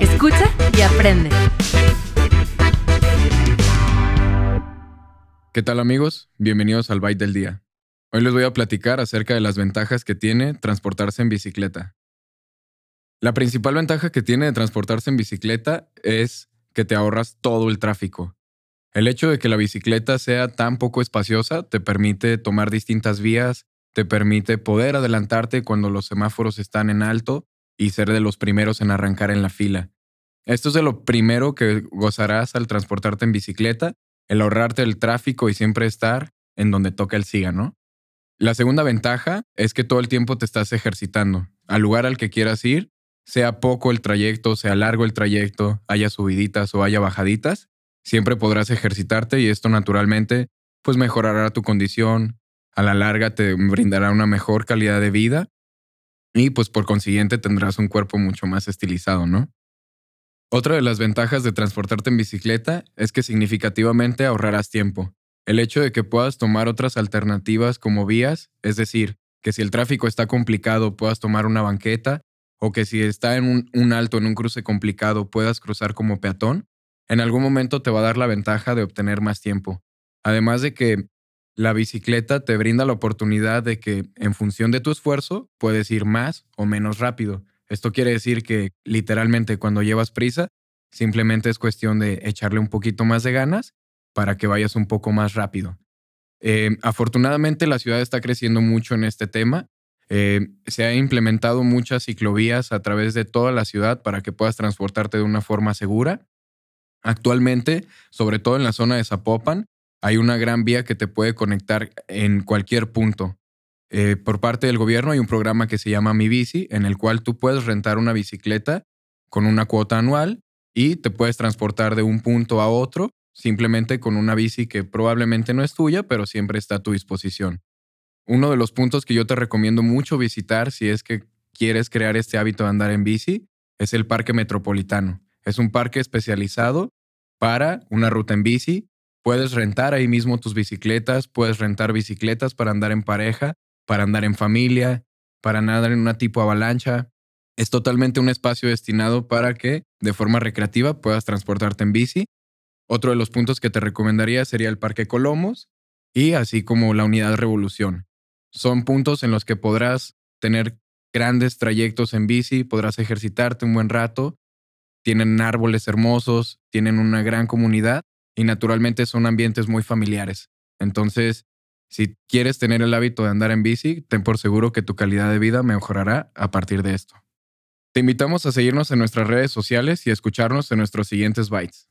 Escucha y aprende. ¿Qué tal amigos? Bienvenidos al Byte del Día. Hoy les voy a platicar acerca de las ventajas que tiene transportarse en bicicleta. La principal ventaja que tiene de transportarse en bicicleta es que te ahorras todo el tráfico. El hecho de que la bicicleta sea tan poco espaciosa te permite tomar distintas vías, te permite poder adelantarte cuando los semáforos están en alto y ser de los primeros en arrancar en la fila. Esto es de lo primero que gozarás al transportarte en bicicleta, el ahorrarte el tráfico y siempre estar en donde toca el siga, ¿no? La segunda ventaja es que todo el tiempo te estás ejercitando. Al lugar al que quieras ir, sea poco el trayecto, sea largo el trayecto, haya subiditas o haya bajaditas, siempre podrás ejercitarte y esto naturalmente pues mejorará tu condición, a la larga te brindará una mejor calidad de vida y pues por consiguiente tendrás un cuerpo mucho más estilizado, ¿no? Otra de las ventajas de transportarte en bicicleta es que significativamente ahorrarás tiempo. El hecho de que puedas tomar otras alternativas como vías, es decir, que si el tráfico está complicado puedas tomar una banqueta o que si está en un, alto, en un cruce complicado, puedas cruzar como peatón, en algún momento te va a dar la ventaja de obtener más tiempo. Además de que la bicicleta te brinda la oportunidad de que en función de tu esfuerzo puedes ir más o menos rápido. Esto quiere decir que literalmente cuando llevas prisa, simplemente es cuestión de echarle un poquito más de ganas para que vayas un poco más rápido. Eh, afortunadamente la ciudad está creciendo mucho en este tema. Eh, se ha implementado muchas ciclovías a través de toda la ciudad para que puedas transportarte de una forma segura. Actualmente, sobre todo en la zona de Zapopan, hay una gran vía que te puede conectar en cualquier punto. Eh, por parte del gobierno hay un programa que se llama Mi Bici, en el cual tú puedes rentar una bicicleta con una cuota anual y te puedes transportar de un punto a otro simplemente con una bici que probablemente no es tuya, pero siempre está a tu disposición. Uno de los puntos que yo te recomiendo mucho visitar si es que quieres crear este hábito de andar en bici es el Parque Metropolitano. Es un parque especializado para una ruta en bici Puedes rentar ahí mismo tus bicicletas, puedes rentar bicicletas para andar en pareja, para andar en familia, para andar en una tipo avalancha. Es totalmente un espacio destinado para que de forma recreativa puedas transportarte en bici. Otro de los puntos que te recomendaría sería el Parque Colomos y así como la Unidad Revolución. Son puntos en los que podrás tener grandes trayectos en bici, podrás ejercitarte un buen rato, tienen árboles hermosos, tienen una gran comunidad y naturalmente son ambientes muy familiares. Entonces, si quieres tener el hábito de andar en bici, ten por seguro que tu calidad de vida mejorará a partir de esto. Te invitamos a seguirnos en nuestras redes sociales y a escucharnos en nuestros siguientes bytes.